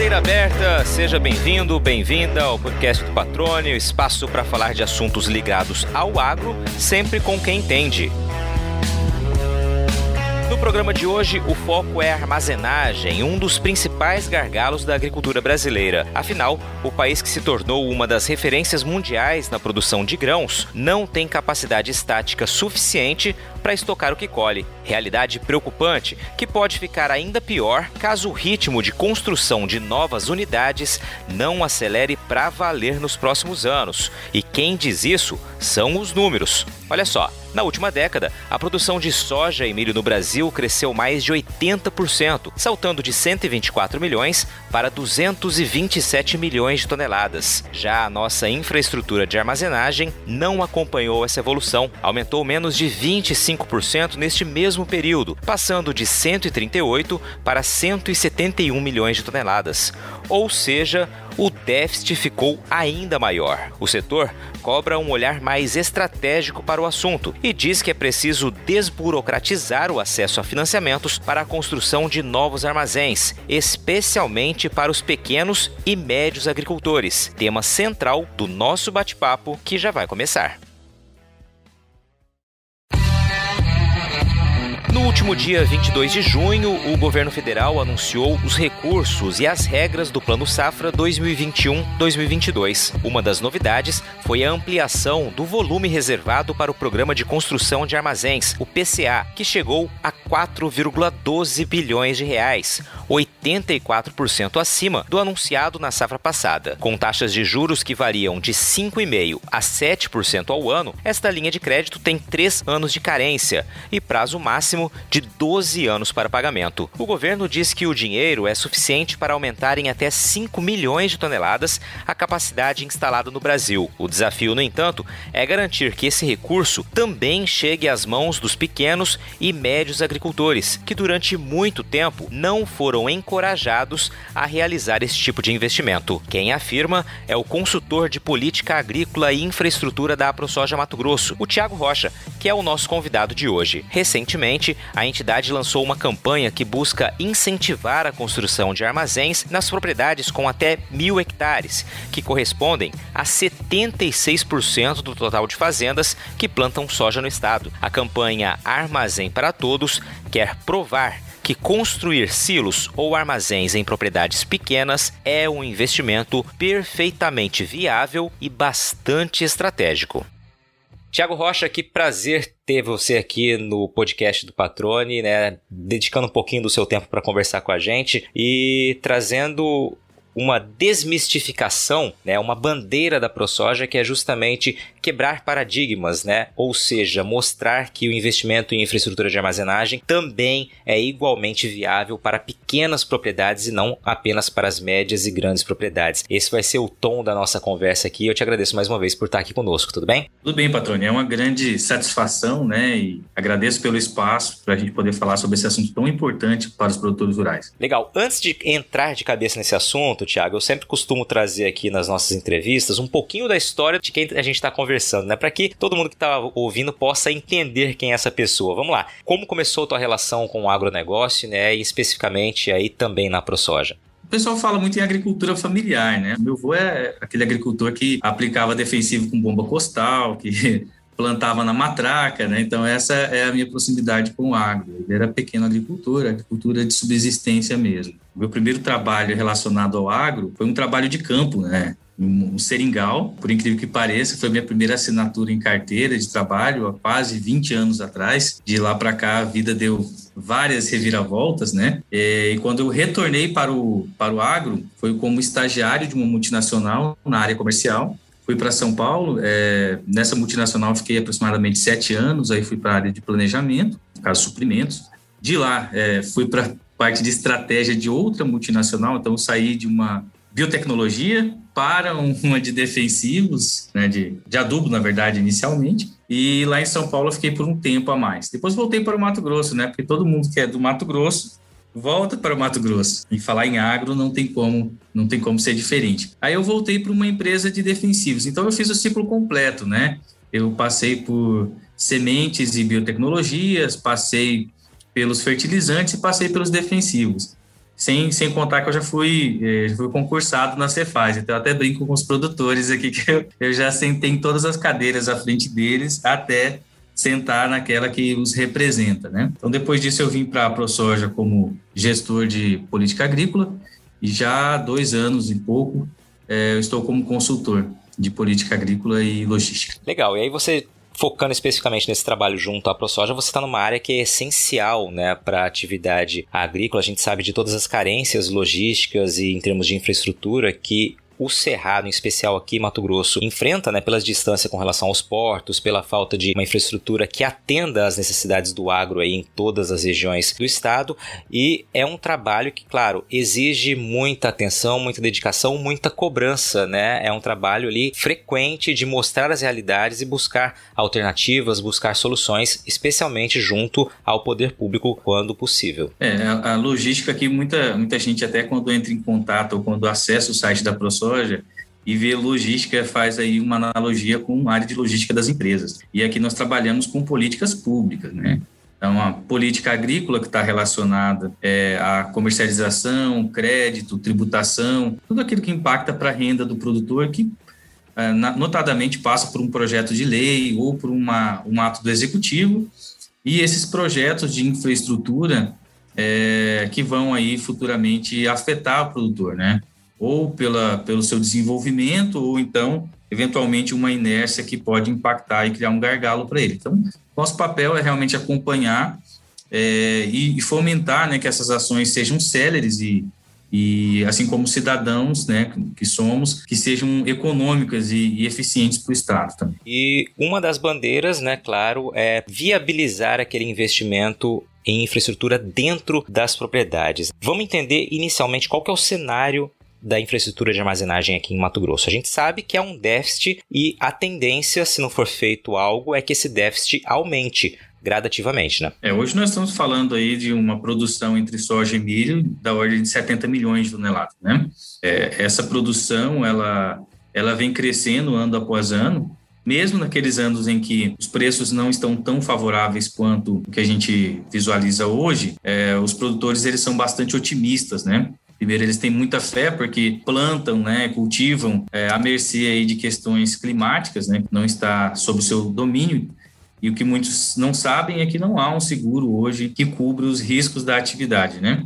Porteira aberta, seja bem-vindo, bem-vinda ao podcast do Patrônio, espaço para falar de assuntos ligados ao agro, sempre com quem entende. No programa de hoje, o foco é a armazenagem, um dos principais gargalos da agricultura brasileira. Afinal, o país que se tornou uma das referências mundiais na produção de grãos não tem capacidade estática suficiente para estocar o que colhe. Realidade preocupante que pode ficar ainda pior caso o ritmo de construção de novas unidades não acelere para valer nos próximos anos. E quem diz isso são os números. Olha só, na última década, a produção de soja e milho no Brasil cresceu mais de 80%, saltando de 124 milhões para 227 milhões de toneladas. Já a nossa infraestrutura de armazenagem não acompanhou essa evolução, aumentou menos de 25% neste mesmo período, passando de 138 para 171 milhões de toneladas. Ou seja, o déficit ficou ainda maior. O setor cobra um olhar mais estratégico para o assunto e diz que é preciso desburocratizar o acesso a financiamentos para a construção de novos armazéns, especialmente para os pequenos e médios agricultores. Tema central do nosso bate-papo que já vai começar. No último dia 22 de junho, o governo federal anunciou os recursos e as regras do Plano Safra 2021-2022. Uma das novidades foi a ampliação do volume reservado para o Programa de Construção de Armazéns, o PCA, que chegou a 4,12 bilhões de reais, 84% acima do anunciado na safra passada. Com taxas de juros que variam de 5,5% a 7% ao ano, esta linha de crédito tem três anos de carência e prazo máximo máximo de 12 anos para pagamento. O governo diz que o dinheiro é suficiente para aumentar em até 5 milhões de toneladas a capacidade instalada no Brasil. O desafio, no entanto, é garantir que esse recurso também chegue às mãos dos pequenos e médios agricultores, que durante muito tempo não foram encorajados a realizar esse tipo de investimento. Quem afirma é o consultor de política agrícola e infraestrutura da AproSoja Mato Grosso, o Tiago Rocha, que é o nosso convidado de hoje. Recentemente, a entidade lançou uma campanha que busca incentivar a construção de armazéns nas propriedades com até mil hectares, que correspondem a 76% do total de fazendas que plantam soja no estado. A campanha Armazém para Todos quer provar que construir silos ou armazéns em propriedades pequenas é um investimento perfeitamente viável e bastante estratégico. Tiago Rocha, que prazer ter você aqui no podcast do Patrone, né? Dedicando um pouquinho do seu tempo para conversar com a gente e trazendo uma desmistificação, né, uma bandeira da ProSoja que é justamente quebrar paradigmas, né? Ou seja, mostrar que o investimento em infraestrutura de armazenagem também é igualmente viável para pequenas propriedades e não apenas para as médias e grandes propriedades. Esse vai ser o tom da nossa conversa aqui. Eu te agradeço mais uma vez por estar aqui conosco, tudo bem? Tudo bem, Patrônio. É uma grande satisfação, né? E agradeço pelo espaço para a gente poder falar sobre esse assunto tão importante para os produtores rurais. Legal. Antes de entrar de cabeça nesse assunto, Tiago, eu sempre costumo trazer aqui nas nossas entrevistas um pouquinho da história de quem a gente está conversando, né? Para que todo mundo que está ouvindo possa entender quem é essa pessoa. Vamos lá. Como começou a tua relação com o agronegócio, né? E especificamente aí também na ProSoja? O pessoal fala muito em agricultura familiar, né? Meu avô é aquele agricultor que aplicava defensivo com bomba costal, que plantava na matraca, né? Então essa é a minha proximidade com o agro. Ele era pequeno agricultor, agricultura de subsistência mesmo. Meu primeiro trabalho relacionado ao agro foi um trabalho de campo, né? Um seringal, por incrível que pareça, foi minha primeira assinatura em carteira de trabalho há quase 20 anos atrás. De lá para cá, a vida deu várias reviravoltas, né? E quando eu retornei para o, para o agro, foi como estagiário de uma multinacional na área comercial. Fui para São Paulo, é, nessa multinacional fiquei aproximadamente sete anos, aí fui para a área de planejamento, no caso suprimentos. De lá, é, fui para parte de estratégia de outra multinacional, então saí de uma biotecnologia para uma de defensivos, né, de, de adubo, na verdade, inicialmente. E lá em São Paulo eu fiquei por um tempo a mais. Depois voltei para o Mato Grosso, né? Porque todo mundo que é do Mato Grosso volta para o Mato Grosso. E falar em agro não tem como, não tem como ser diferente. Aí eu voltei para uma empresa de defensivos. Então eu fiz o ciclo completo, né? Eu passei por sementes e biotecnologias, passei pelos fertilizantes e passei pelos defensivos. sem, sem contar que eu já fui, eh, fui concursado na Cefaz, então eu até brinco com os produtores aqui que eu, eu já sentei em todas as cadeiras à frente deles até sentar naquela que os representa, né? Então depois disso eu vim para a ProSoja como gestor de política agrícola e já há dois anos e pouco é, eu estou como consultor de política agrícola e logística. Legal. E aí você focando especificamente nesse trabalho junto à ProSoja, você está numa área que é essencial né, para a atividade agrícola. A gente sabe de todas as carências logísticas e em termos de infraestrutura que o Cerrado, em especial aqui Mato Grosso, enfrenta, né, pelas distâncias com relação aos portos, pela falta de uma infraestrutura que atenda às necessidades do agro aí em todas as regiões do estado. E é um trabalho que, claro, exige muita atenção, muita dedicação, muita cobrança, né? É um trabalho ali frequente de mostrar as realidades e buscar alternativas, buscar soluções, especialmente junto ao poder público quando possível. É, a, logística aqui, muita, muita gente até quando entra em contato ou quando acessa o site da ProSoja, soja e ver logística faz aí uma analogia com a área de logística das empresas. E aqui nós trabalhamos com políticas públicas, né? Então, a política agrícola que está relacionada é, à comercialização, crédito, tributação, tudo aquilo que impacta para a renda do produtor, que é, notadamente passa por um projeto de lei ou por uma, um ato do executivo, e esses projetos de infraestrutura é, que vão aí futuramente afetar o produtor, né? Ou pela, pelo seu desenvolvimento, ou então, eventualmente, uma inércia que pode impactar e criar um gargalo para ele. Então, nosso papel é realmente acompanhar é, e, e, fomentar né, que essas ações sejam céleres e, e assim como cidadãos, né, que somos, que sejam econômicas e, e eficientes para o Estado também. E uma das bandeiras, né, claro, é viabilizar aquele investimento em infraestrutura dentro das propriedades. Vamos entender inicialmente qual que é o cenário da infraestrutura de armazenagem aqui em Mato Grosso. A gente sabe que é um déficit e a tendência, se não for feito algo, é que esse déficit aumente gradativamente, né? É, hoje nós estamos falando aí de uma produção entre soja e milho da ordem de 70 milhões de toneladas, né? É, essa produção, ela, ela vem crescendo ano após ano, mesmo naqueles anos em que os preços não estão tão favoráveis quanto o que a gente visualiza hoje, é, os produtores eles são bastante otimistas, né? Primeiro, eles têm muita fé porque plantam, né, cultivam é, à mercê aí de questões climáticas, né, que não está sob o seu domínio. E o que muitos não sabem é que não há um seguro hoje que cubra os riscos da atividade, né?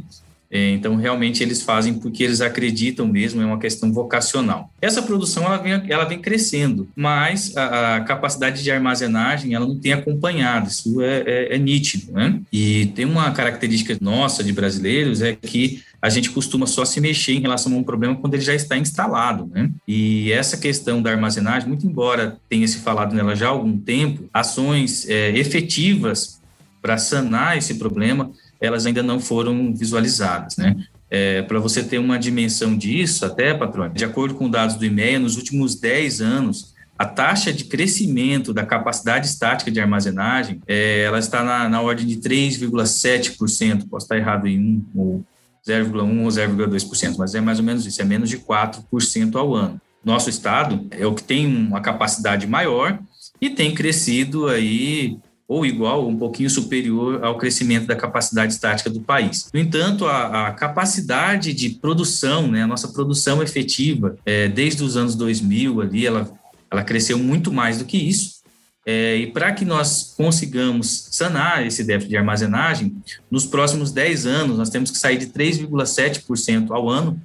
É, então, realmente, eles fazem porque eles acreditam mesmo, é uma questão vocacional. Essa produção, ela vem, ela vem crescendo, mas a, a capacidade de armazenagem, ela não tem acompanhado, isso é, é, é nítido, né? E tem uma característica nossa de brasileiros, é que a gente costuma só se mexer em relação a um problema quando ele já está instalado, né? E essa questão da armazenagem, muito embora tenha se falado nela já há algum tempo, ações é, efetivas para sanar esse problema, elas ainda não foram visualizadas, né? É, Para você ter uma dimensão disso, até, patrão, de acordo com dados do IMEA, nos últimos 10 anos, a taxa de crescimento da capacidade estática de armazenagem, é, ela está na, na ordem de 3,7%, posso estar errado em 1 ou 0,1 ou 0,2%, mas é mais ou menos isso, é menos de 4% ao ano. Nosso estado é o que tem uma capacidade maior e tem crescido aí ou igual, um pouquinho superior ao crescimento da capacidade estática do país. No entanto, a, a capacidade de produção, né, a nossa produção efetiva, é, desde os anos 2000 ali, ela, ela cresceu muito mais do que isso. É, e para que nós consigamos sanar esse déficit de armazenagem, nos próximos 10 anos, nós temos que sair de 3,7% ao ano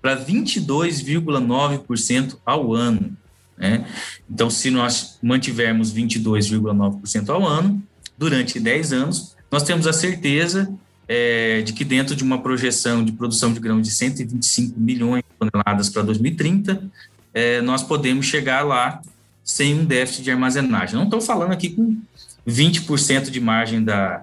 para 22,9% ao ano. Né? Então, se nós mantivermos 22,9% ao ano, durante 10 anos, nós temos a certeza é, de que dentro de uma projeção de produção de grãos de 125 milhões de toneladas para 2030, é, nós podemos chegar lá sem um déficit de armazenagem. Não estou falando aqui com 20% de margem da,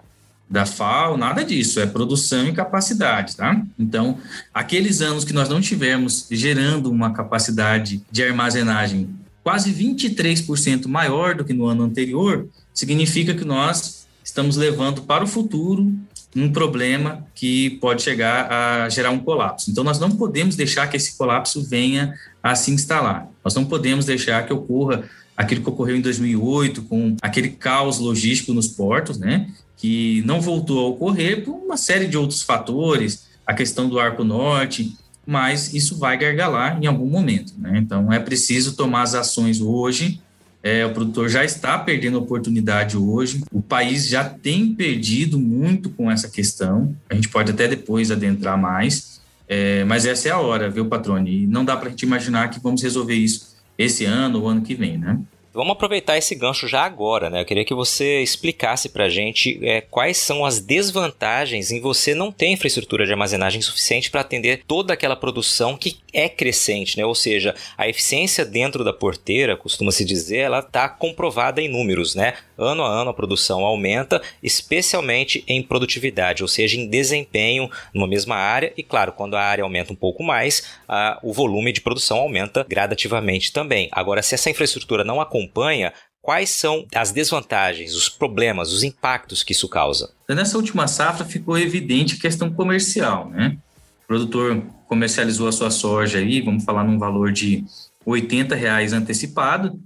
da FAO, nada disso, é produção e capacidade, tá? Então, aqueles anos que nós não tivemos gerando uma capacidade de armazenagem quase 23% maior do que no ano anterior, significa que nós estamos levando para o futuro um problema que pode chegar a gerar um colapso. Então, nós não podemos deixar que esse colapso venha a se instalar. Nós não podemos deixar que ocorra aquilo que ocorreu em 2008, com aquele caos logístico nos portos, né? que não voltou a ocorrer por uma série de outros fatores, a questão do arco norte, mas isso vai gargalar em algum momento. Né? Então, é preciso tomar as ações hoje. É, o produtor já está perdendo oportunidade hoje. O país já tem perdido muito com essa questão. A gente pode até depois adentrar mais, é, mas essa é a hora, viu, Patrone? E não dá para a gente imaginar que vamos resolver isso esse ano ou ano que vem, né? Vamos aproveitar esse gancho já agora, né? Eu queria que você explicasse para a gente é, quais são as desvantagens em você não ter infraestrutura de armazenagem suficiente para atender toda aquela produção que é crescente, né? Ou seja, a eficiência dentro da porteira, costuma se dizer, ela está comprovada em números, né? Ano a ano a produção aumenta, especialmente em produtividade, ou seja, em desempenho numa mesma área. E claro, quando a área aumenta um pouco mais, a, o volume de produção aumenta gradativamente também. Agora, se essa infraestrutura não acompanha, quais são as desvantagens, os problemas, os impactos que isso causa? Nessa última safra ficou evidente a questão comercial, né? O produtor comercializou a sua soja aí, vamos falar num valor de 80 reais antecipado,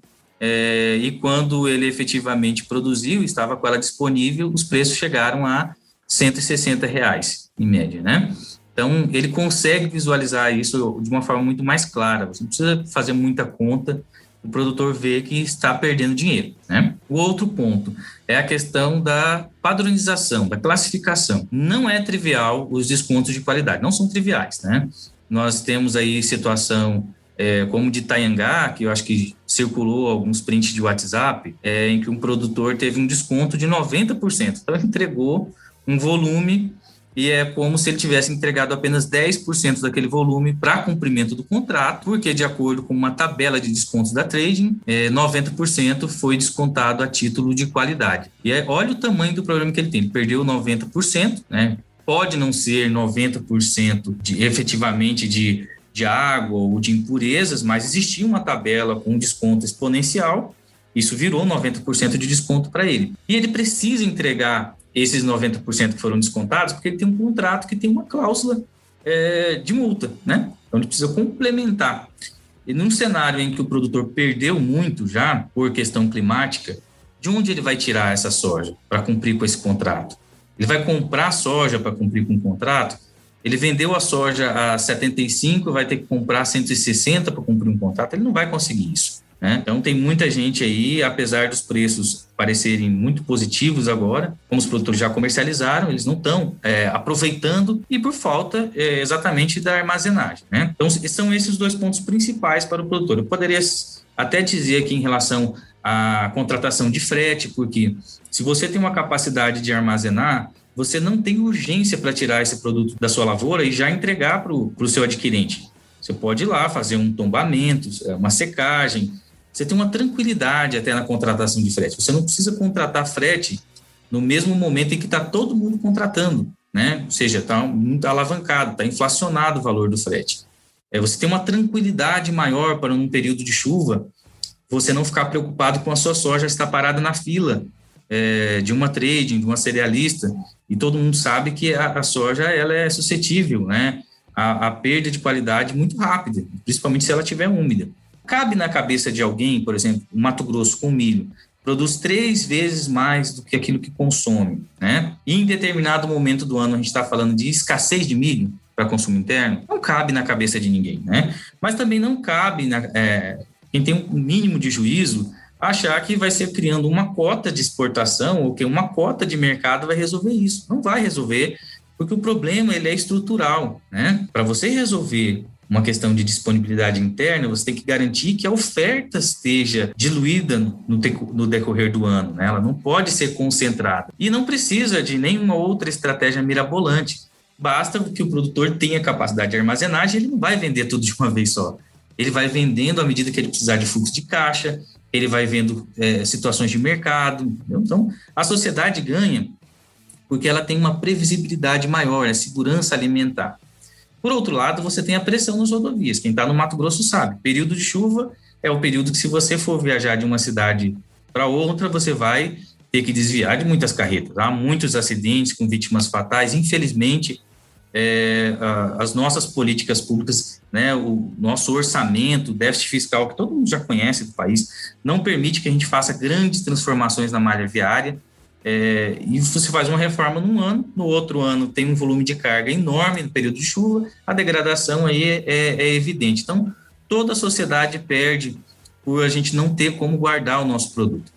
é, e quando ele efetivamente produziu, estava com ela disponível, os preços chegaram a 160 reais, em média, né? Então, ele consegue visualizar isso de uma forma muito mais clara. Você não precisa fazer muita conta, o produtor vê que está perdendo dinheiro, né? O outro ponto é a questão da padronização, da classificação. Não é trivial os descontos de qualidade, não são triviais, né? Nós temos aí situação é, como de Tayangá, que eu acho que circulou alguns prints de WhatsApp, é, em que um produtor teve um desconto de 90%. Então, entregou um volume e é como se ele tivesse entregado apenas 10% daquele volume para cumprimento do contrato, porque, de acordo com uma tabela de descontos da trading, é, 90% foi descontado a título de qualidade. E é, olha o tamanho do problema que ele tem: ele perdeu 90%, né? Pode não ser 90% de, efetivamente de de água ou de impurezas, mas existia uma tabela com desconto exponencial, isso virou 90% de desconto para ele. E ele precisa entregar esses 90% que foram descontados, porque ele tem um contrato que tem uma cláusula é, de multa, né? Então ele precisa complementar. E num cenário em que o produtor perdeu muito já por questão climática, de onde ele vai tirar essa soja para cumprir com esse contrato? Ele vai comprar soja para cumprir com o contrato? Ele vendeu a soja a 75, vai ter que comprar 160 para cumprir um contrato, ele não vai conseguir isso. Né? Então, tem muita gente aí, apesar dos preços parecerem muito positivos agora, como os produtores já comercializaram, eles não estão é, aproveitando e por falta é, exatamente da armazenagem. Né? Então, são esses dois pontos principais para o produtor. Eu poderia até dizer aqui em relação à contratação de frete, porque se você tem uma capacidade de armazenar, você não tem urgência para tirar esse produto da sua lavoura e já entregar para o seu adquirente. Você pode ir lá fazer um tombamento, é, uma secagem. Você tem uma tranquilidade até na contratação de frete. Você não precisa contratar frete no mesmo momento em que está todo mundo contratando, né? Ou seja, está muito alavancado, está inflacionado o valor do frete. É, você tem uma tranquilidade maior para um período de chuva, você não ficar preocupado com a sua soja estar parada na fila é, de uma trading, de uma cerealista, e todo mundo sabe que a, a soja ela é suscetível, né? A, a, perda de qualidade muito rápida, principalmente se ela estiver úmida. Cabe na cabeça de alguém, por exemplo, o Mato Grosso com milho, produz três vezes mais do que aquilo que consome, né? E em determinado momento do ano a gente está falando de escassez de milho para consumo interno, não cabe na cabeça de ninguém, né? Mas também não cabe na, é, quem tem um mínimo de juízo achar que vai ser criando uma cota de exportação ou que uma cota de mercado vai resolver isso. Não vai resolver, porque o problema ele é estrutural, né? Para você resolver uma questão de disponibilidade interna, você tem que garantir que a oferta esteja diluída no, no decorrer do ano, né? Ela não pode ser concentrada. E não precisa de nenhuma outra estratégia mirabolante. Basta que o produtor tenha capacidade de armazenagem, ele não vai vender tudo de uma vez só. Ele vai vendendo à medida que ele precisar de fluxo de caixa, ele vai vendo é, situações de mercado. Entendeu? Então, a sociedade ganha porque ela tem uma previsibilidade maior, é segurança alimentar. Por outro lado, você tem a pressão nas rodovias. Quem está no Mato Grosso sabe. Período de chuva é o período que, se você for viajar de uma cidade para outra, você vai ter que desviar de muitas carretas. Há muitos acidentes com vítimas fatais. Infelizmente, é, as nossas políticas públicas, né, o nosso orçamento, déficit fiscal, que todo mundo já conhece do país, não permite que a gente faça grandes transformações na malha viária. É, e você faz uma reforma num ano, no outro ano tem um volume de carga enorme no período de chuva, a degradação aí é, é, é evidente. Então, toda a sociedade perde por a gente não ter como guardar o nosso produto.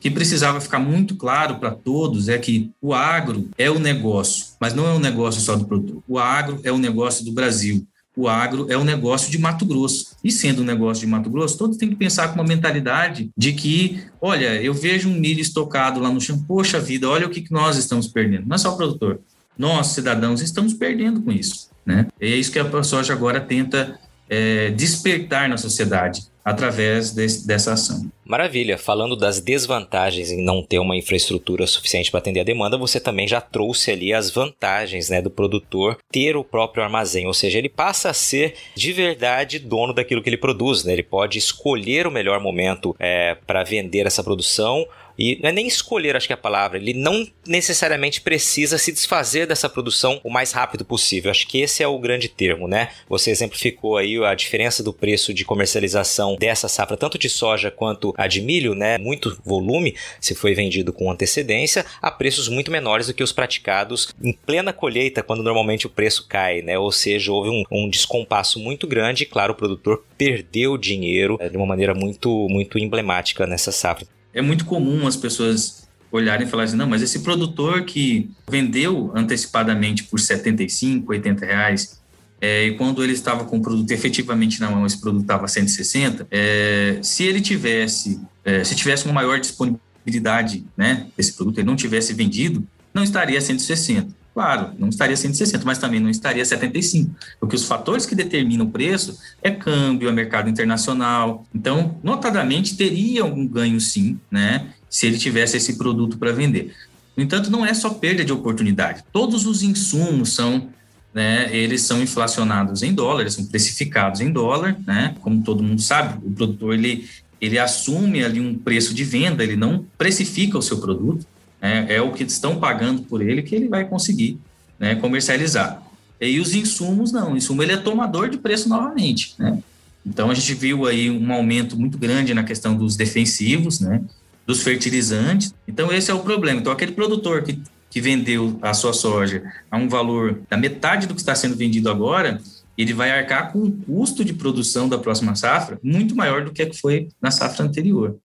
O que precisava ficar muito claro para todos é que o agro é o negócio, mas não é um negócio só do produtor. O agro é o negócio do Brasil o agro é um negócio de Mato Grosso. E sendo um negócio de Mato Grosso, todos têm que pensar com uma mentalidade de que, olha, eu vejo um milho estocado lá no chão, poxa vida, olha o que, que nós estamos perdendo. Não é só o produtor, nós, cidadãos, estamos perdendo com isso. Né? E é isso que a soja agora tenta é, despertar na sociedade através dessa ação. Maravilha. Falando das desvantagens em não ter uma infraestrutura suficiente para atender a demanda, você também já trouxe ali as vantagens né, do produtor ter o próprio armazém, ou seja, ele passa a ser de verdade dono daquilo que ele produz. Né? Ele pode escolher o melhor momento é, para vender essa produção e não é nem escolher, acho que é a palavra, ele não necessariamente precisa se desfazer dessa produção o mais rápido possível. Acho que esse é o grande termo, né? Você exemplificou aí a diferença do preço de comercialização dessa safra, tanto de soja quanto a de milho, né? Muito volume, se foi vendido com antecedência, a preços muito menores do que os praticados em plena colheita, quando normalmente o preço cai, né? Ou seja, houve um, um descompasso muito grande e, claro, o produtor perdeu dinheiro é, de uma maneira muito, muito emblemática nessa safra é muito comum as pessoas olharem e falarem assim, não, mas esse produtor que vendeu antecipadamente por 75, 80 reais, é, e quando ele estava com o produto efetivamente na mão, esse produto estava 160, é, se ele tivesse, é, se tivesse uma maior disponibilidade, né, desse produto, ele não tivesse vendido, não estaria 160. Claro, não estaria 160, mas também não estaria 75, porque os fatores que determinam o preço é câmbio, é mercado internacional. Então, notadamente, teria algum ganho sim, né, se ele tivesse esse produto para vender. No entanto, não é só perda de oportunidade. Todos os insumos são, né, eles são inflacionados em dólar, eles são precificados em dólar, né? Como todo mundo sabe, o produtor ele ele assume ali um preço de venda, ele não precifica o seu produto é, é o que estão pagando por ele que ele vai conseguir né, comercializar. E os insumos, não. O insumo ele é tomador de preço novamente. Né? Então, a gente viu aí um aumento muito grande na questão dos defensivos, né? dos fertilizantes. Então, esse é o problema. Então, aquele produtor que, que vendeu a sua soja a um valor da metade do que está sendo vendido agora, ele vai arcar com um custo de produção da próxima safra muito maior do que foi na safra anterior.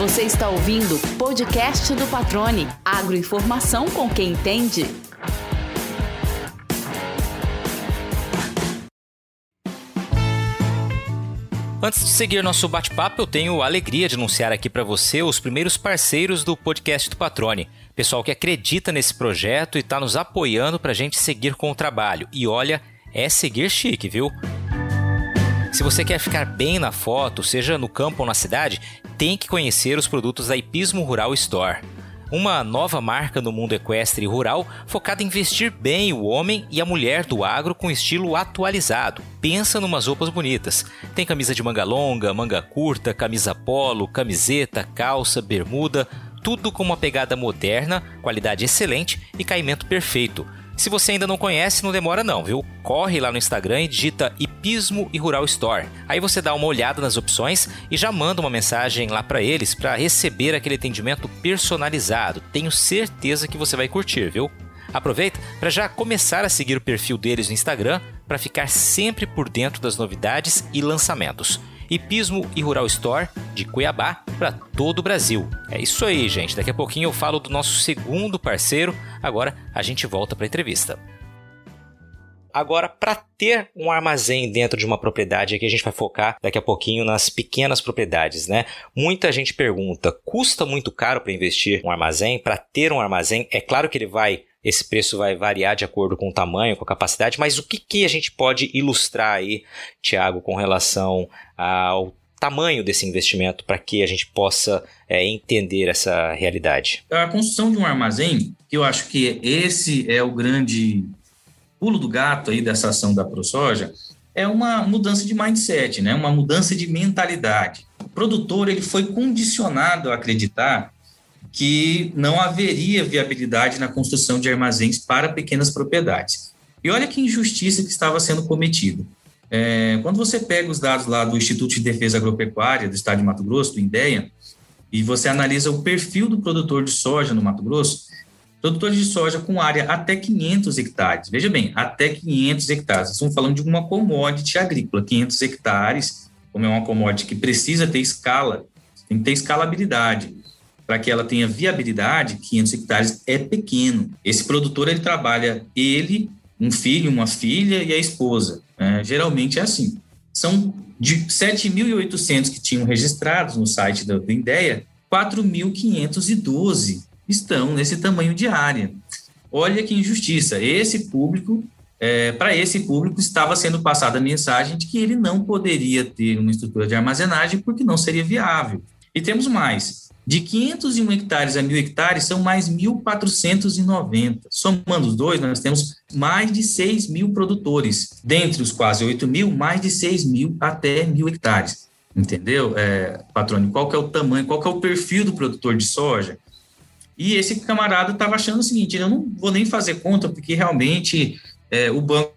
Você está ouvindo o podcast do Patrone. Agroinformação com quem entende. Antes de seguir nosso bate-papo, eu tenho a alegria de anunciar aqui para você os primeiros parceiros do podcast do Patrone. Pessoal que acredita nesse projeto e está nos apoiando para a gente seguir com o trabalho. E olha, é seguir chique, viu? Se você quer ficar bem na foto, seja no campo ou na cidade, tem que conhecer os produtos da Ipismo Rural Store. Uma nova marca no mundo equestre e rural focada em vestir bem o homem e a mulher do agro com estilo atualizado. Pensa numas roupas bonitas. Tem camisa de manga longa, manga curta, camisa polo, camiseta, calça, bermuda, tudo com uma pegada moderna, qualidade excelente e caimento perfeito se você ainda não conhece, não demora não, viu? Corre lá no Instagram e digita Hipismo e Rural Store. Aí você dá uma olhada nas opções e já manda uma mensagem lá para eles para receber aquele atendimento personalizado. Tenho certeza que você vai curtir, viu? Aproveita para já começar a seguir o perfil deles no Instagram para ficar sempre por dentro das novidades e lançamentos. Hipismo e Rural Store de Cuiabá para todo o Brasil. É isso aí, gente. Daqui a pouquinho eu falo do nosso segundo parceiro. Agora a gente volta para a entrevista. Agora, para ter um armazém dentro de uma propriedade, aqui a gente vai focar daqui a pouquinho nas pequenas propriedades, né? Muita gente pergunta: custa muito caro para investir um armazém? Para ter um armazém, é claro que ele vai esse preço vai variar de acordo com o tamanho, com a capacidade, mas o que, que a gente pode ilustrar aí, Tiago, com relação ao tamanho desse investimento para que a gente possa é, entender essa realidade? A construção de um armazém, eu acho que esse é o grande pulo do gato aí dessa ação da ProSoja, é uma mudança de mindset, né? uma mudança de mentalidade. O produtor ele foi condicionado a acreditar que não haveria viabilidade na construção de armazéns para pequenas propriedades. E olha que injustiça que estava sendo cometida. É, quando você pega os dados lá do Instituto de Defesa Agropecuária do Estado de Mato Grosso, do INDEA, e você analisa o perfil do produtor de soja no Mato Grosso, produtores de soja com área até 500 hectares, veja bem, até 500 hectares, estamos falando de uma commodity agrícola, 500 hectares, como é uma commodity que precisa ter escala, tem que ter escalabilidade, para que ela tenha viabilidade, 500 hectares é pequeno. Esse produtor, ele trabalha ele, um filho, uma filha e a esposa. Né? Geralmente é assim. São de 7.800 que tinham registrados no site do, do INDEA, 4.512 estão nesse tamanho de área. Olha que injustiça. Esse público, é, para esse público, estava sendo passada a mensagem de que ele não poderia ter uma estrutura de armazenagem porque não seria viável. E temos mais. De 501 hectares a 1.000 hectares, são mais 1.490. Somando os dois, nós temos mais de 6 mil produtores. Dentre os quase 8 mil, mais de 6 mil até 1.000 hectares. Entendeu, é, patrônio? Qual que é o tamanho, qual que é o perfil do produtor de soja? E esse camarada estava achando o seguinte: eu não vou nem fazer conta, porque realmente é, o banco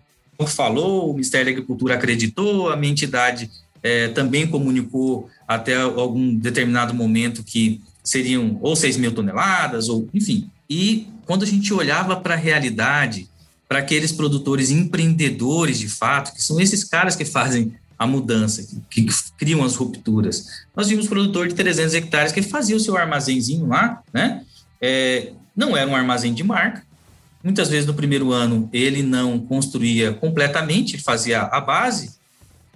falou, o Ministério da Agricultura acreditou, a minha entidade é, também comunicou até algum determinado momento que seriam ou 6 mil toneladas, ou enfim. E quando a gente olhava para a realidade, para aqueles produtores empreendedores de fato, que são esses caras que fazem a mudança, que, que criam as rupturas. Nós vimos produtor de 300 hectares que fazia o seu armazenzinho lá, né? É, não era um armazém de marca. Muitas vezes no primeiro ano ele não construía completamente, fazia a base,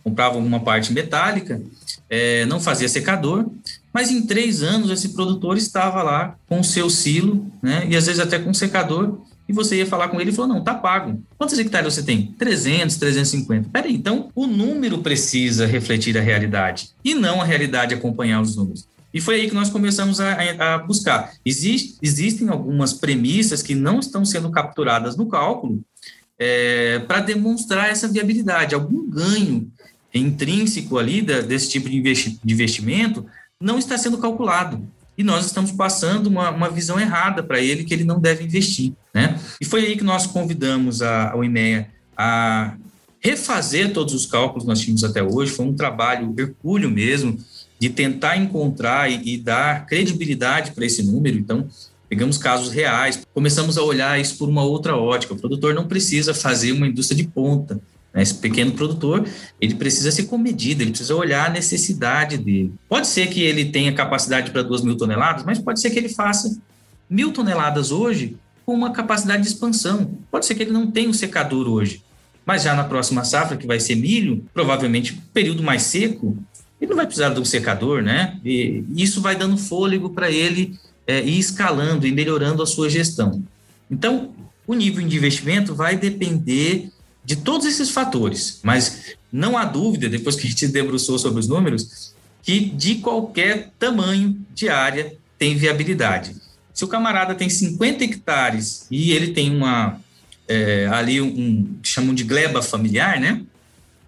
comprava alguma parte metálica, é, não fazia secador, mas em três anos esse produtor estava lá com o seu silo, né, e às vezes até com secador, e você ia falar com ele e falou, não, tá pago. Quantos hectares você tem? 300, 350. Peraí, então o número precisa refletir a realidade, e não a realidade acompanhar os números. E foi aí que nós começamos a, a buscar. Existe, existem algumas premissas que não estão sendo capturadas no cálculo é, para demonstrar essa viabilidade, algum ganho intrínseco ali desse tipo de investimento não está sendo calculado. E nós estamos passando uma, uma visão errada para ele que ele não deve investir. Né? E foi aí que nós convidamos a, a IMEA a refazer todos os cálculos que nós tínhamos até hoje. Foi um trabalho hercúleo mesmo, de tentar encontrar e, e dar credibilidade para esse número. Então, pegamos casos reais, começamos a olhar isso por uma outra ótica. O produtor não precisa fazer uma indústria de ponta. Né? Esse pequeno produtor, ele precisa ser comedido, ele precisa olhar a necessidade dele. Pode ser que ele tenha capacidade para duas mil toneladas, mas pode ser que ele faça mil toneladas hoje com uma capacidade de expansão. Pode ser que ele não tenha um secador hoje, mas já na próxima safra, que vai ser milho, provavelmente período mais seco, ele não vai precisar de um secador, né? E isso vai dando fôlego para ele é, ir escalando e melhorando a sua gestão. Então, o nível de investimento vai depender de todos esses fatores, mas não há dúvida, depois que a gente debruçou sobre os números, que de qualquer tamanho de área tem viabilidade. Se o camarada tem 50 hectares e ele tem uma é, ali um, um chamam de gleba familiar, né?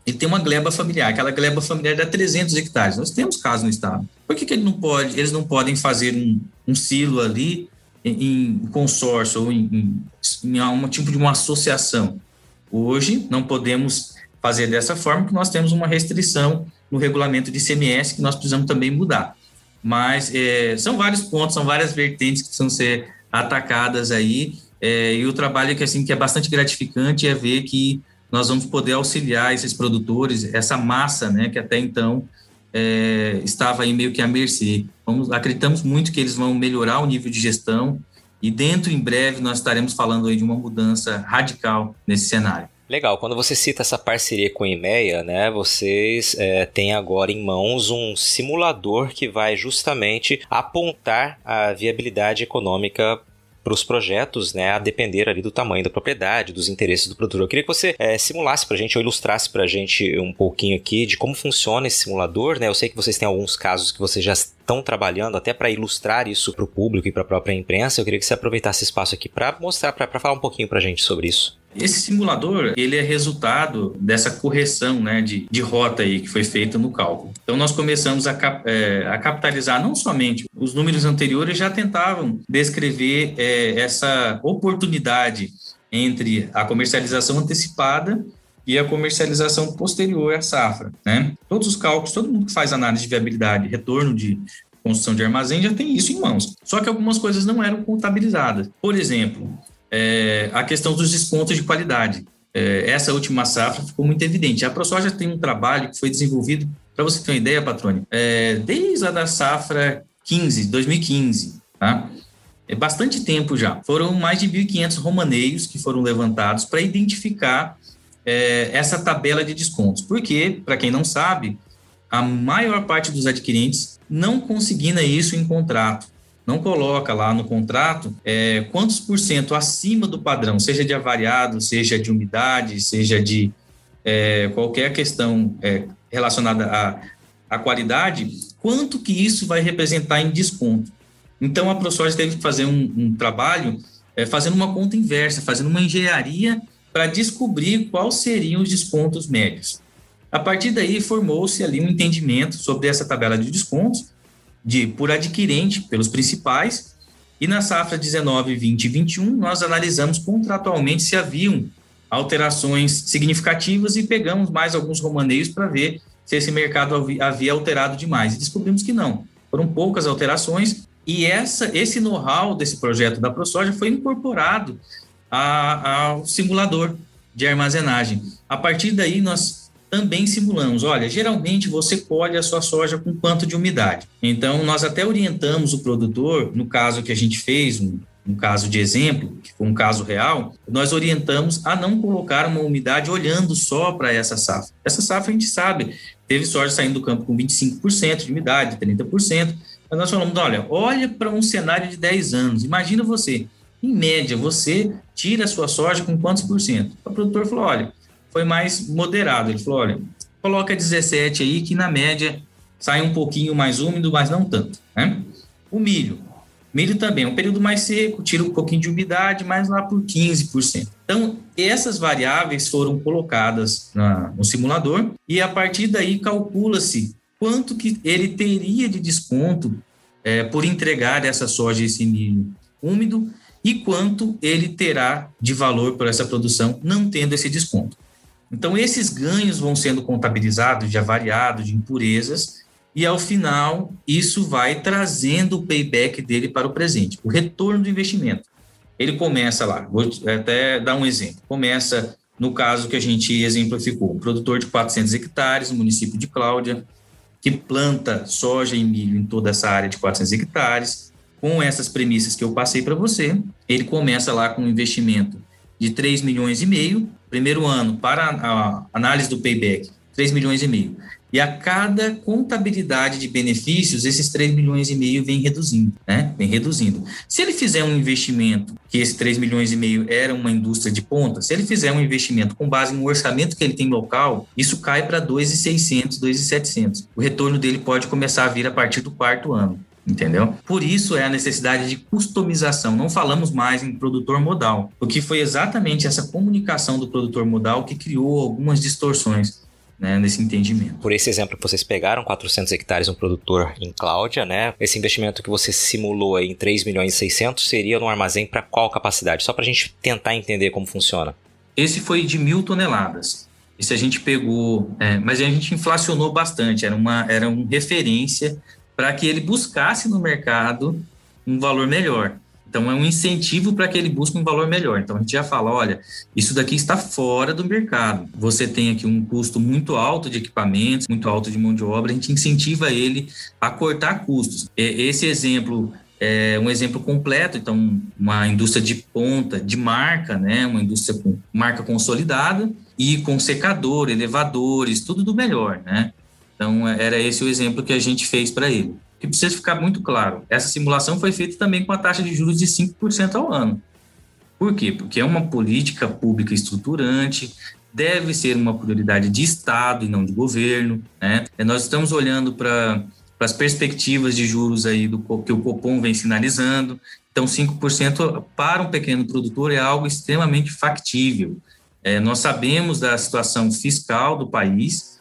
ele tem uma gleba familiar, aquela gleba familiar dá 300 hectares. Nós temos casos no estado. Por que, que ele não pode, eles não podem fazer um, um silo ali em, em consórcio ou em, em, em um tipo de uma associação? Hoje não podemos fazer dessa forma, porque nós temos uma restrição no regulamento de CMS que nós precisamos também mudar. Mas é, são vários pontos, são várias vertentes que precisam ser atacadas aí. É, e o trabalho que assim que é bastante gratificante é ver que nós vamos poder auxiliar esses produtores, essa massa, né, que até então é, estava aí meio que à mercê. Vamos, acreditamos muito que eles vão melhorar o nível de gestão e dentro em breve nós estaremos falando aí de uma mudança radical nesse cenário. Legal, quando você cita essa parceria com a IMEA, né, vocês é, têm agora em mãos um simulador que vai justamente apontar a viabilidade econômica para os projetos, né, a depender ali do tamanho da propriedade, dos interesses do produtor. Eu queria que você é, simulasse para a gente ou ilustrasse para a gente um pouquinho aqui de como funciona esse simulador, né? Eu sei que vocês têm alguns casos que vocês já estão trabalhando até para ilustrar isso para o público e para a própria imprensa. Eu queria que você aproveitasse esse espaço aqui para mostrar, para falar um pouquinho para a gente sobre isso. Esse simulador, ele é resultado dessa correção né, de, de rota aí que foi feita no cálculo. Então, nós começamos a, cap, é, a capitalizar não somente os números anteriores já tentavam descrever é, essa oportunidade entre a comercialização antecipada e a comercialização posterior à safra, né? Todos os cálculos, todo mundo que faz análise de viabilidade, retorno de construção de armazém já tem isso em mãos. Só que algumas coisas não eram contabilizadas. Por exemplo, é, a questão dos descontos de qualidade. É, essa última safra ficou muito evidente. A ProSoja tem um trabalho que foi desenvolvido, para você ter uma ideia, Patrone, é, desde a da safra 15, 2015, tá? É bastante tempo já. Foram mais de 1.500 romaneios que foram levantados para identificar é, essa tabela de descontos. Porque, para quem não sabe, a maior parte dos adquirentes não consigna isso em contrato. Não coloca lá no contrato é, quantos por cento acima do padrão, seja de avariado, seja de umidade, seja de é, qualquer questão é, relacionada à, à qualidade, quanto que isso vai representar em desconto. Então, a ProSoja teve que fazer um, um trabalho é, fazendo uma conta inversa, fazendo uma engenharia para descobrir quais seriam os descontos médios. A partir daí, formou-se ali um entendimento sobre essa tabela de descontos, de por adquirente, pelos principais, e na safra 19, 20 e 21, nós analisamos contratualmente se haviam alterações significativas e pegamos mais alguns romaneios para ver se esse mercado havia alterado demais. E descobrimos que não. Foram poucas alterações e essa, esse know-how desse projeto da ProSoja foi incorporado a, ao simulador de armazenagem. A partir daí, nós também simulamos. Olha, geralmente você colhe a sua soja com quanto de umidade. Então, nós até orientamos o produtor, no caso que a gente fez, um, um caso de exemplo, que foi um caso real, nós orientamos a não colocar uma umidade olhando só para essa safra. Essa safra a gente sabe, teve soja saindo do campo com 25% de umidade, 30%, mas nós falamos, olha, olha para um cenário de 10 anos. Imagina você, em média, você tira a sua soja com quantos por cento? O produtor falou, olha, foi mais moderado. Ele falou, olha, coloca 17 aí, que na média sai um pouquinho mais úmido, mas não tanto. Né? O milho. Milho também é um período mais seco, tira um pouquinho de umidade, mas lá por 15%. Então, essas variáveis foram colocadas na, no simulador e a partir daí calcula-se quanto que ele teria de desconto é, por entregar essa soja esse milho úmido e quanto ele terá de valor por essa produção não tendo esse desconto. Então, esses ganhos vão sendo contabilizados de avariado, de impurezas, e ao final isso vai trazendo o payback dele para o presente, o retorno do investimento. Ele começa lá, vou até dar um exemplo. Começa no caso que a gente exemplificou, um produtor de 400 hectares no município de Cláudia, que planta soja e milho em toda essa área de 400 hectares, com essas premissas que eu passei para você, ele começa lá com um investimento de 3 milhões e meio, primeiro ano, para a análise do payback, 3 milhões e meio. E a cada contabilidade de benefícios, esses 3 milhões e meio vem reduzindo, né? Vem reduzindo. Se ele fizer um investimento, que esse 3 milhões e meio era uma indústria de ponta, se ele fizer um investimento com base no orçamento que ele tem local, isso cai para 2,600, 2,700. O retorno dele pode começar a vir a partir do quarto ano entendeu? Por isso é a necessidade de customização. Não falamos mais em produtor modal, porque foi exatamente essa comunicação do produtor modal que criou algumas distorções né, nesse entendimento. Por esse exemplo que vocês pegaram, 400 hectares um produtor em Cláudia, né? Esse investimento que você simulou em 3 milhões e 600 seria no armazém para qual capacidade? Só para a gente tentar entender como funciona. Esse foi de mil toneladas. Esse a gente pegou, é, mas a gente inflacionou bastante, era uma, era uma referência para que ele buscasse no mercado um valor melhor. Então, é um incentivo para que ele busque um valor melhor. Então, a gente já fala: olha, isso daqui está fora do mercado. Você tem aqui um custo muito alto de equipamentos, muito alto de mão de obra, a gente incentiva ele a cortar custos. Esse exemplo é um exemplo completo, então, uma indústria de ponta, de marca, né? uma indústria com marca consolidada e com secador, elevadores, tudo do melhor. Né? Então, era esse o exemplo que a gente fez para ele que precisa ficar muito claro. Essa simulação foi feita também com a taxa de juros de 5% ao ano. Por quê? Porque é uma política pública estruturante, deve ser uma prioridade de Estado e não de governo. Né? Nós estamos olhando para as perspectivas de juros aí do que o Copom vem sinalizando. Então, 5% para um pequeno produtor é algo extremamente factível. É, nós sabemos da situação fiscal do país,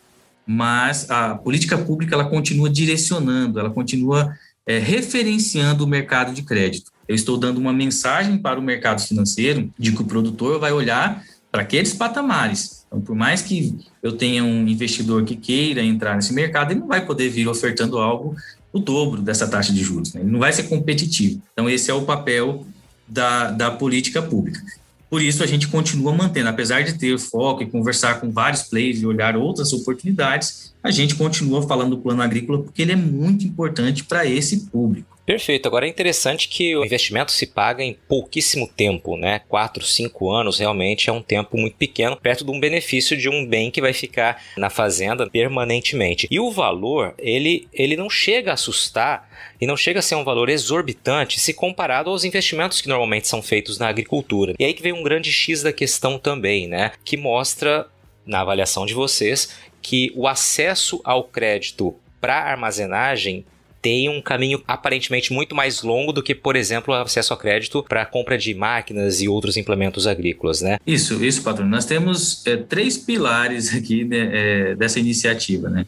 mas a política pública ela continua direcionando, ela continua é, referenciando o mercado de crédito. Eu estou dando uma mensagem para o mercado financeiro de que o produtor vai olhar para aqueles patamares. Então, por mais que eu tenha um investidor que queira entrar nesse mercado, ele não vai poder vir ofertando algo o dobro dessa taxa de juros. Né? Ele não vai ser competitivo. Então, esse é o papel da, da política pública. Por isso, a gente continua mantendo, apesar de ter foco e conversar com vários players e olhar outras oportunidades, a gente continua falando do plano agrícola porque ele é muito importante para esse público. Perfeito. Agora é interessante que o investimento se paga em pouquíssimo tempo, né? Quatro, cinco anos realmente é um tempo muito pequeno, perto de um benefício de um bem que vai ficar na fazenda permanentemente. E o valor, ele, ele não chega a assustar e não chega a ser um valor exorbitante se comparado aos investimentos que normalmente são feitos na agricultura. E aí que vem um grande X da questão também, né? Que mostra, na avaliação de vocês, que o acesso ao crédito para armazenagem tem um caminho aparentemente muito mais longo do que, por exemplo, acesso a crédito para compra de máquinas e outros implementos agrícolas, né? Isso, isso, patrão. Nós temos é, três pilares aqui né, é, dessa iniciativa, né?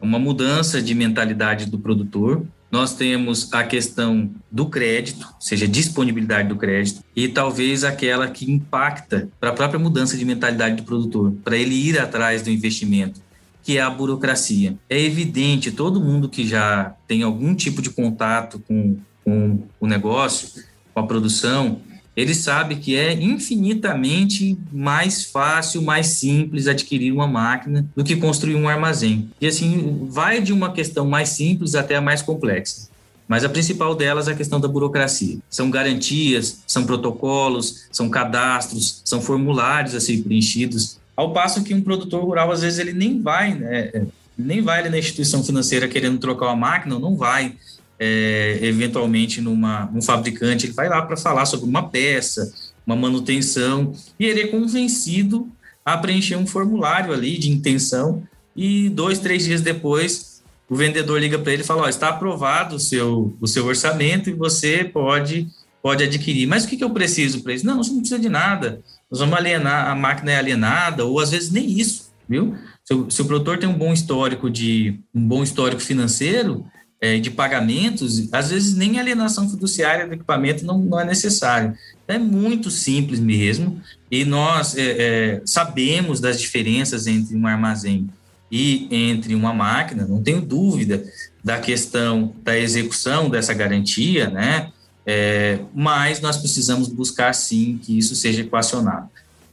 Uma mudança de mentalidade do produtor, nós temos a questão do crédito, ou seja, disponibilidade do crédito, e talvez aquela que impacta para a própria mudança de mentalidade do produtor, para ele ir atrás do investimento que é a burocracia. É evidente, todo mundo que já tem algum tipo de contato com, com o negócio, com a produção, ele sabe que é infinitamente mais fácil, mais simples adquirir uma máquina do que construir um armazém. E assim, vai de uma questão mais simples até a mais complexa. Mas a principal delas é a questão da burocracia. São garantias, são protocolos, são cadastros, são formulários a serem preenchidos ao passo que um produtor rural, às vezes, ele nem vai, né, nem vai na instituição financeira querendo trocar uma máquina, não vai é, eventualmente numa, num fabricante, ele vai lá para falar sobre uma peça, uma manutenção, e ele é convencido a preencher um formulário ali de intenção, e dois, três dias depois, o vendedor liga para ele e fala: está aprovado o seu, o seu orçamento e você pode, pode adquirir. Mas o que, que eu preciso para isso? Não, você não precisa de nada nós vamos alienar, a máquina é alienada, ou às vezes nem isso, viu? Se o, se o produtor tem um bom histórico de um bom histórico financeiro, é, de pagamentos, às vezes nem alienação fiduciária do equipamento não, não é necessário. É muito simples mesmo, e nós é, é, sabemos das diferenças entre um armazém e entre uma máquina, não tenho dúvida da questão da execução dessa garantia, né? É, mas nós precisamos buscar sim que isso seja equacionado.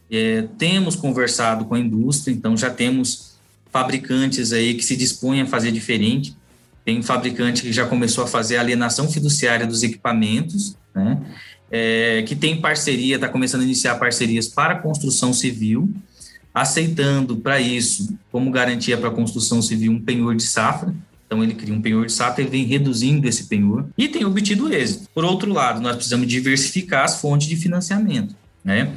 É, temos conversado com a indústria, então já temos fabricantes aí que se dispõem a fazer diferente. Tem fabricante que já começou a fazer alienação fiduciária dos equipamentos, né? É, que tem parceria, está começando a iniciar parcerias para construção civil, aceitando para isso, como garantia para a construção civil, um penhor de safra, então ele cria um penhor de SATA e vem reduzindo esse penhor e tem obtido êxito. Por outro lado, nós precisamos diversificar as fontes de financiamento, né?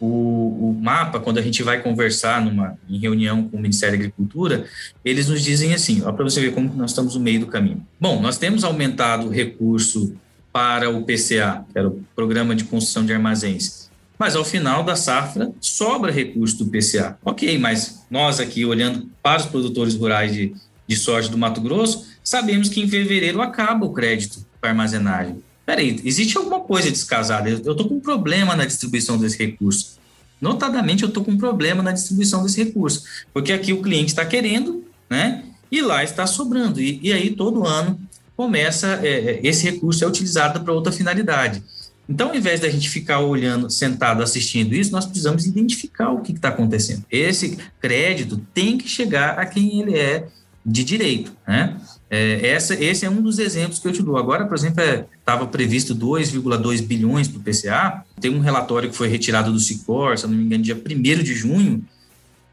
O, o, mapa, quando a gente vai conversar numa, em reunião com o Ministério da Agricultura, eles nos dizem assim, ó, para você ver como nós estamos no meio do caminho. Bom, nós temos aumentado o recurso para o PCA, que era o Programa de Construção de Armazéns, mas ao final da safra sobra recurso do PCA. Ok, mas nós aqui, olhando para os produtores rurais de de soja do Mato Grosso, sabemos que em fevereiro acaba o crédito para armazenagem. Peraí, existe alguma coisa descasada? Eu estou com um problema na distribuição desse recurso. Notadamente, eu estou com um problema na distribuição desse recurso, porque aqui o cliente está querendo, né? E lá está sobrando. E, e aí, todo ano, começa, é, é esse recurso é utilizado para outra finalidade. Então, ao invés da gente ficar olhando, sentado, assistindo isso, nós precisamos identificar o que está acontecendo. Esse crédito tem que chegar a quem ele é de direito, né? É, essa, esse é um dos exemplos que eu te dou. Agora, por exemplo, estava é, previsto 2,2 bilhões para o PCA. Tem um relatório que foi retirado do SICOR, se não me engano, dia 1 de junho,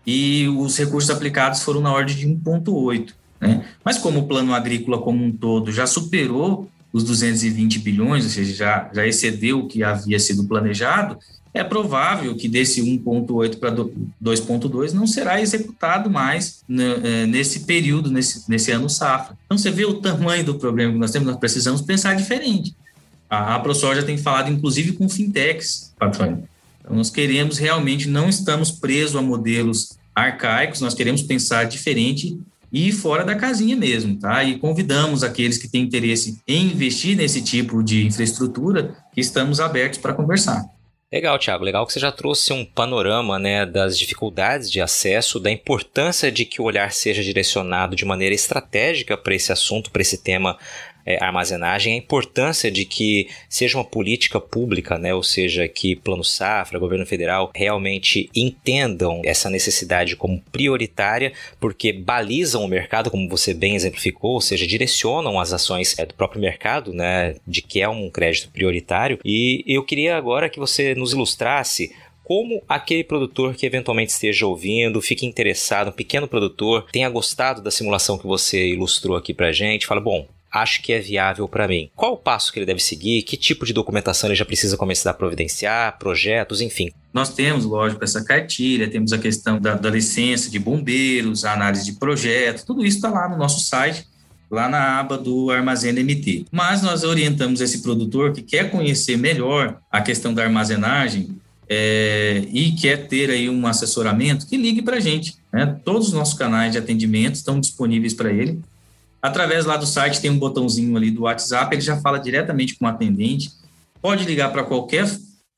e os recursos aplicados foram na ordem de 1,8. Né? Mas como o plano agrícola como um todo já superou os 220 bilhões, ou seja, já, já excedeu o que havia sido planejado, é provável que desse 1,8 para 2,2 não será executado mais né, é, nesse período, nesse, nesse ano safra. Então, você vê o tamanho do problema que nós temos, nós precisamos pensar diferente. A, a ProSoja tem falado, inclusive, com fintechs, patrônio. Então, nós queremos realmente, não estamos presos a modelos arcaicos, nós queremos pensar diferente e fora da casinha mesmo, tá? E convidamos aqueles que têm interesse em investir nesse tipo de infraestrutura, que estamos abertos para conversar. Legal, Thiago. Legal que você já trouxe um panorama né, das dificuldades de acesso, da importância de que o olhar seja direcionado de maneira estratégica para esse assunto, para esse tema é, armazenagem, a importância de que seja uma política pública, né, ou seja, que Plano Safra, governo federal, realmente entendam essa necessidade como prioritária, porque balizam o mercado, como você bem exemplificou, ou seja, direcionam as ações é, do próprio mercado, né, de que é um crédito prioritário. E eu queria agora que você nos ilustrasse como aquele produtor que eventualmente esteja ouvindo, fique interessado, um pequeno produtor, tenha gostado da simulação que você ilustrou aqui pra gente, fala, bom, acho que é viável para mim. Qual o passo que ele deve seguir? Que tipo de documentação ele já precisa começar a providenciar? Projetos, enfim. Nós temos, lógico, essa cartilha, temos a questão da, da licença de bombeiros, a análise de projeto, tudo isso está lá no nosso site, lá na aba do Armazém MT. Mas nós orientamos esse produtor que quer conhecer melhor a questão da armazenagem é, e quer ter aí um assessoramento, que ligue para a gente. Né? Todos os nossos canais de atendimento estão disponíveis para ele. Através lá do site tem um botãozinho ali do WhatsApp, ele já fala diretamente com o atendente. Pode ligar para qualquer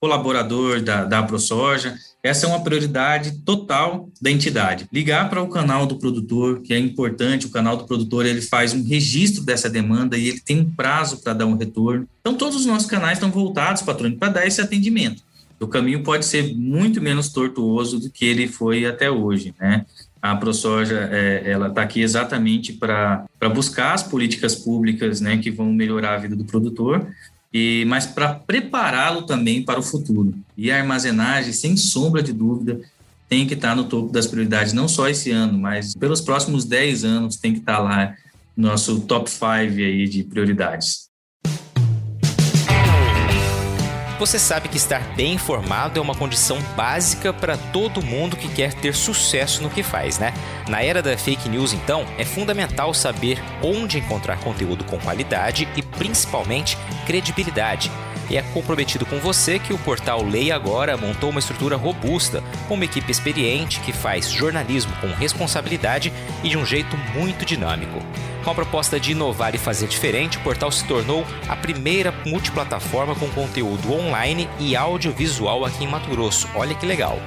colaborador da, da ProSoja. Essa é uma prioridade total da entidade. Ligar para o canal do produtor, que é importante, o canal do produtor ele faz um registro dessa demanda e ele tem um prazo para dar um retorno. Então, todos os nossos canais estão voltados, patrônio, para dar esse atendimento. O caminho pode ser muito menos tortuoso do que ele foi até hoje, né? A ProSoja, é, ela está aqui exatamente para buscar as políticas públicas né, que vão melhorar a vida do produtor, e, mas para prepará-lo também para o futuro. E a armazenagem, sem sombra de dúvida, tem que estar tá no topo das prioridades, não só esse ano, mas pelos próximos 10 anos tem que estar tá lá no nosso top 5 aí de prioridades. Você sabe que estar bem informado é uma condição básica para todo mundo que quer ter sucesso no que faz, né? Na era da fake news, então, é fundamental saber onde encontrar conteúdo com qualidade e principalmente credibilidade. E é comprometido com você que o portal Leia Agora montou uma estrutura robusta, com uma equipe experiente que faz jornalismo com responsabilidade e de um jeito muito dinâmico. Com a proposta de inovar e fazer diferente, o portal se tornou a primeira multiplataforma com conteúdo online e audiovisual aqui em Mato Grosso. Olha que legal!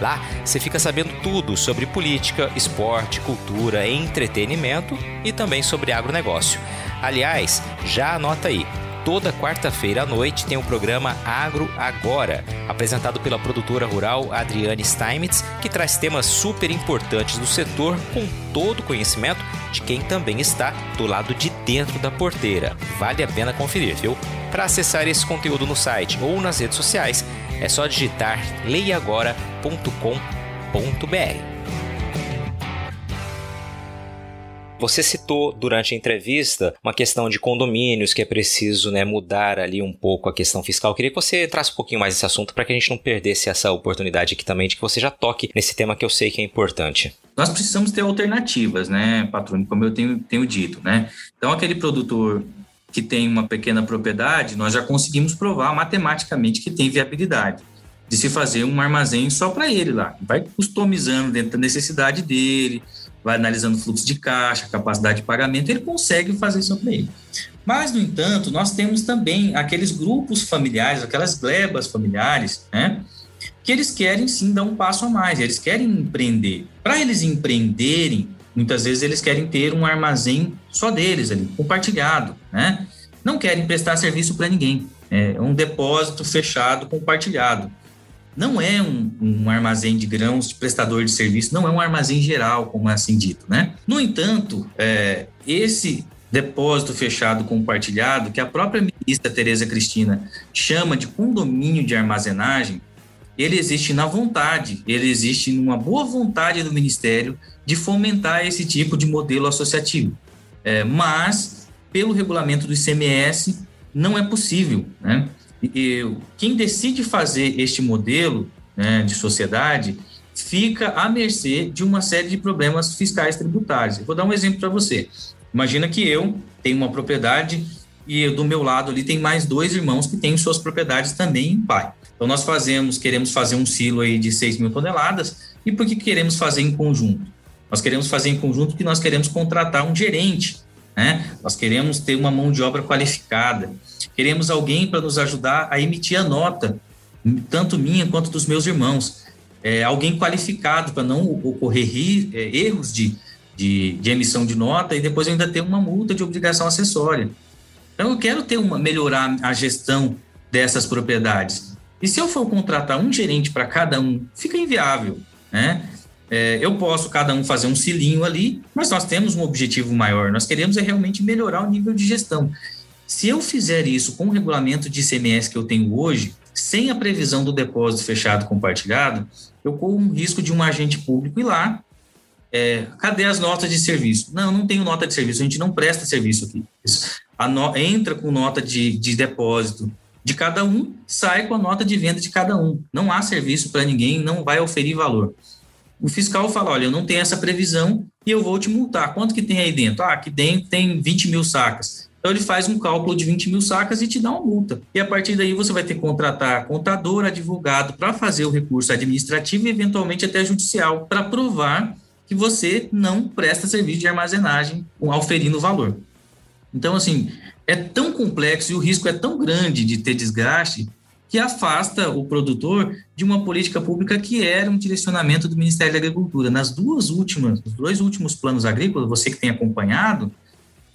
Lá você fica sabendo tudo sobre política, esporte, cultura, entretenimento e também sobre agronegócio. Aliás, já anota aí toda quarta-feira à noite tem o programa Agro Agora, apresentado pela produtora rural Adriane Steinmetz, que traz temas super importantes do setor com todo o conhecimento de quem também está do lado de dentro da porteira. Vale a pena conferir, viu? Para acessar esse conteúdo no site ou nas redes sociais, é só digitar leiagora.com.br. Você citou durante a entrevista uma questão de condomínios que é preciso né, mudar ali um pouco a questão fiscal. Eu queria que você entrasse um pouquinho mais nesse assunto para que a gente não perdesse essa oportunidade aqui também de que você já toque nesse tema que eu sei que é importante. Nós precisamos ter alternativas, né, patrônio, como eu tenho, tenho dito, né? Então, aquele produtor que tem uma pequena propriedade, nós já conseguimos provar matematicamente que tem viabilidade de se fazer um armazém só para ele lá. Vai customizando dentro da necessidade dele, vai analisando o fluxo de caixa, capacidade de pagamento, ele consegue fazer isso ele. Mas, no entanto, nós temos também aqueles grupos familiares, aquelas glebas familiares, né? Que eles querem sim dar um passo a mais, eles querem empreender. Para eles empreenderem, muitas vezes eles querem ter um armazém só deles ali, compartilhado, né? Não querem prestar serviço para ninguém. É um depósito fechado, compartilhado não é um, um, armazém de grãos prestador de serviço, não é um armazém geral, como é assim dito, né? No entanto, é, esse depósito fechado compartilhado, que a própria ministra Tereza Cristina chama de condomínio de armazenagem, ele existe na vontade, ele existe numa boa vontade do Ministério de fomentar esse tipo de modelo associativo. É, mas, pelo regulamento do ICMS, não é possível, né? Quem decide fazer este modelo né, de sociedade fica à mercê de uma série de problemas fiscais tributários. Eu vou dar um exemplo para você. Imagina que eu tenho uma propriedade e do meu lado ali tem mais dois irmãos que têm suas propriedades também em pai. Então nós fazemos, queremos fazer um silo aí de 6 mil toneladas e por que queremos fazer em conjunto? Nós queremos fazer em conjunto porque nós queremos contratar um gerente, né? Nós queremos ter uma mão de obra qualificada, Queremos alguém para nos ajudar a emitir a nota tanto minha quanto dos meus irmãos. É, alguém qualificado para não ocorrer é, erros de, de, de, emissão de nota e depois ainda ter uma multa de obrigação acessória. Então, eu quero ter uma melhorar a gestão dessas propriedades. E se eu for contratar um gerente para cada um, fica inviável, né? É, eu posso cada um fazer um cilinho ali, mas nós temos um objetivo maior. Nós queremos é realmente melhorar o nível de gestão. Se eu fizer isso com o regulamento de ICMS que eu tenho hoje, sem a previsão do depósito fechado compartilhado, eu corro um risco de um agente público ir lá. É, cadê as notas de serviço? Não, não tenho nota de serviço, a gente não presta serviço aqui. No, entra com nota de, de depósito de cada um, sai com a nota de venda de cada um. Não há serviço para ninguém, não vai oferir valor o fiscal fala, olha, eu não tenho essa previsão e eu vou te multar. Quanto que tem aí dentro? Ah, aqui dentro tem 20 mil sacas. Então ele faz um cálculo de 20 mil sacas e te dá uma multa. E a partir daí você vai ter que contratar contador, advogado para fazer o recurso administrativo e eventualmente até judicial para provar que você não presta serviço de armazenagem auferindo valor. Então, assim, é tão complexo e o risco é tão grande de ter desgaste que afasta o produtor de uma política pública que era um direcionamento do Ministério da Agricultura. Nas duas últimas, nos dois últimos planos agrícolas, você que tem acompanhado,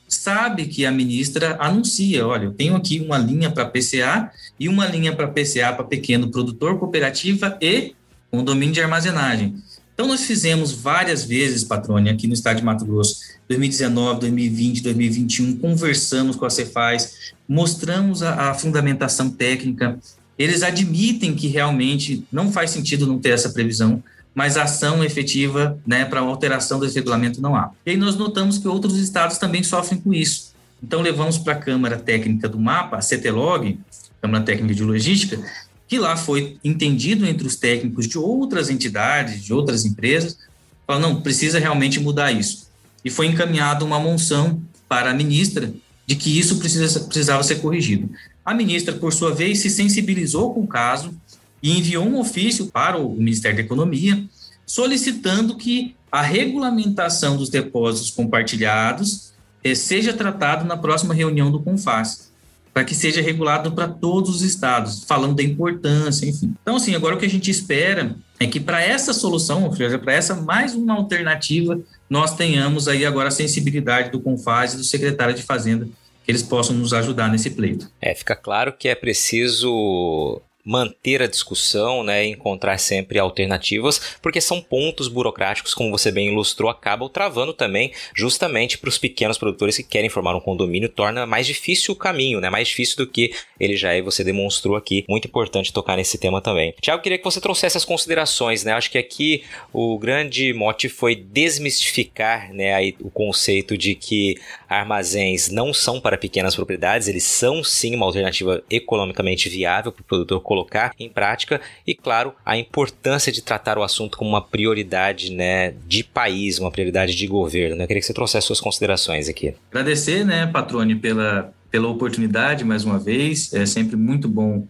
sabe que a ministra anuncia, olha, eu tenho aqui uma linha para PCA e uma linha para PCA para pequeno produtor, cooperativa e condomínio de armazenagem. Então, nós fizemos várias vezes, Patrônia, aqui no estado de Mato Grosso, 2019, 2020, 2021, conversamos com a Cefaz, mostramos a, a fundamentação técnica, eles admitem que realmente não faz sentido não ter essa previsão, mas ação efetiva né, para alteração desse regulamento não há. E aí nós notamos que outros estados também sofrem com isso. Então levamos para a Câmara Técnica do Mapa, a CETELOG, Câmara Técnica de Logística, que lá foi entendido entre os técnicos de outras entidades, de outras empresas, falou, não, precisa realmente mudar isso. E foi encaminhada uma moção para a ministra de que isso precisa, precisava ser corrigido. A ministra, por sua vez, se sensibilizou com o caso e enviou um ofício para o Ministério da Economia solicitando que a regulamentação dos depósitos compartilhados eh, seja tratado na próxima reunião do CONFAS, para que seja regulado para todos os estados, falando da importância, enfim. Então, assim, agora o que a gente espera é que para essa solução, ou seja, para essa mais uma alternativa, nós tenhamos aí agora a sensibilidade do CONFAS e do secretário de Fazenda eles possam nos ajudar nesse pleito. É, fica claro que é preciso manter a discussão, né, encontrar sempre alternativas, porque são pontos burocráticos, como você bem ilustrou, acabam travando também, justamente para os pequenos produtores que querem formar um condomínio, torna mais difícil o caminho, né, mais difícil do que ele já é, você demonstrou aqui. Muito importante tocar nesse tema também. Tiago, queria que você trouxesse as considerações, né, acho que aqui o grande mote foi desmistificar, né, aí, o conceito de que armazéns não são para pequenas propriedades, eles são sim uma alternativa economicamente viável para o produtor colocar colocar em prática e, claro, a importância de tratar o assunto como uma prioridade né, de país, uma prioridade de governo. Né? Eu queria que você trouxesse suas considerações aqui. Agradecer, né, Patrone, pela, pela oportunidade mais uma vez. É sempre muito bom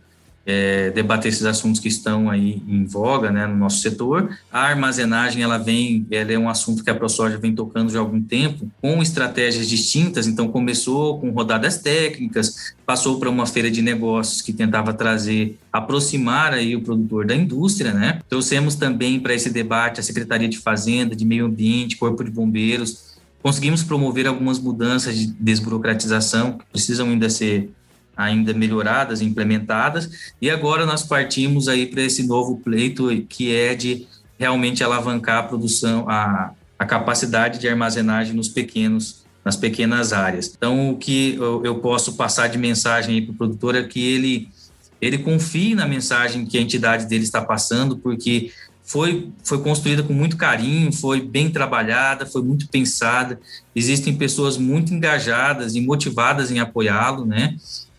é, debater esses assuntos que estão aí em voga né, no nosso setor. A armazenagem ela vem, ela é um assunto que a ProSoja vem tocando já há algum tempo, com estratégias distintas. Então começou com rodadas técnicas, passou para uma feira de negócios que tentava trazer, aproximar aí o produtor da indústria, né? Trouxemos também para esse debate a Secretaria de Fazenda, de Meio Ambiente, Corpo de Bombeiros. Conseguimos promover algumas mudanças de desburocratização que precisam ainda ser ainda melhoradas, implementadas, e agora nós partimos aí para esse novo pleito que é de realmente alavancar a produção, a, a capacidade de armazenagem nos pequenos nas pequenas áreas. Então, o que eu, posso passar de mensagem para o produtor é que ele ele confie na mensagem que a entidade dele está passando, porque foi, foi construída com muito carinho, foi bem trabalhada, foi muito pensada. Existem pessoas muito engajadas e motivadas em apoiá-lo, né?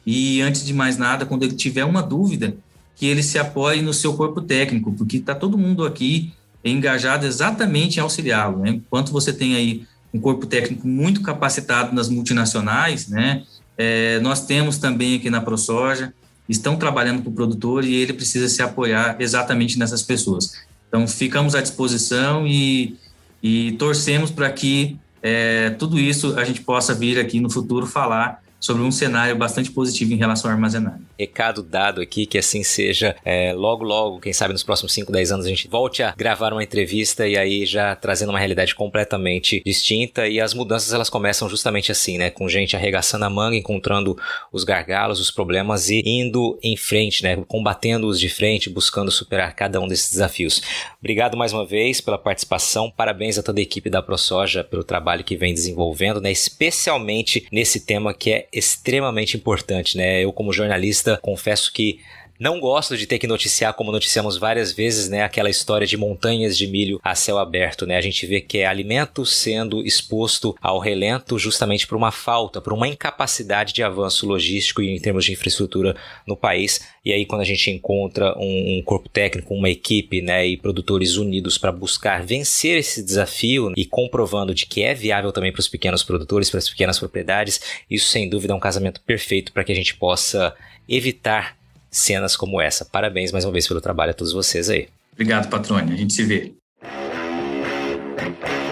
E antes de mais nada, quando ele tiver uma dúvida, que ele se apoie no seu corpo técnico, porque está todo mundo aqui engajado exatamente em auxiliá-lo. Né? Enquanto você tem aí um corpo técnico muito capacitado nas multinacionais, né? É, nós temos também aqui na ProSoja, estão trabalhando com o produtor e ele precisa se apoiar exatamente nessas pessoas. Então, ficamos à disposição e, e torcemos para que é, tudo isso a gente possa vir aqui no futuro falar sobre um cenário bastante positivo em relação ao armazenagem. Recado dado aqui, que assim seja. É, logo, logo, quem sabe nos próximos 5, 10 anos a gente volte a gravar uma entrevista e aí já trazendo uma realidade completamente distinta. E as mudanças elas começam justamente assim, né? Com gente arregaçando a manga, encontrando os gargalos, os problemas e indo em frente, né? Combatendo-os de frente, buscando superar cada um desses desafios. Obrigado mais uma vez pela participação. Parabéns a toda a equipe da ProSoja pelo trabalho que vem desenvolvendo, né? Especialmente nesse tema que é extremamente importante, né? Eu, como jornalista, confesso que não gosto de ter que noticiar, como noticiamos várias vezes, né, aquela história de montanhas de milho a céu aberto, né? A gente vê que é alimento sendo exposto ao relento justamente por uma falta, por uma incapacidade de avanço logístico e em termos de infraestrutura no país. E aí quando a gente encontra um, um corpo técnico, uma equipe, né, e produtores unidos para buscar vencer esse desafio e comprovando de que é viável também para os pequenos produtores, para as pequenas propriedades, isso sem dúvida é um casamento perfeito para que a gente possa evitar cenas como essa. Parabéns mais uma vez pelo trabalho a todos vocês aí. Obrigado, Patrônio. A gente se vê.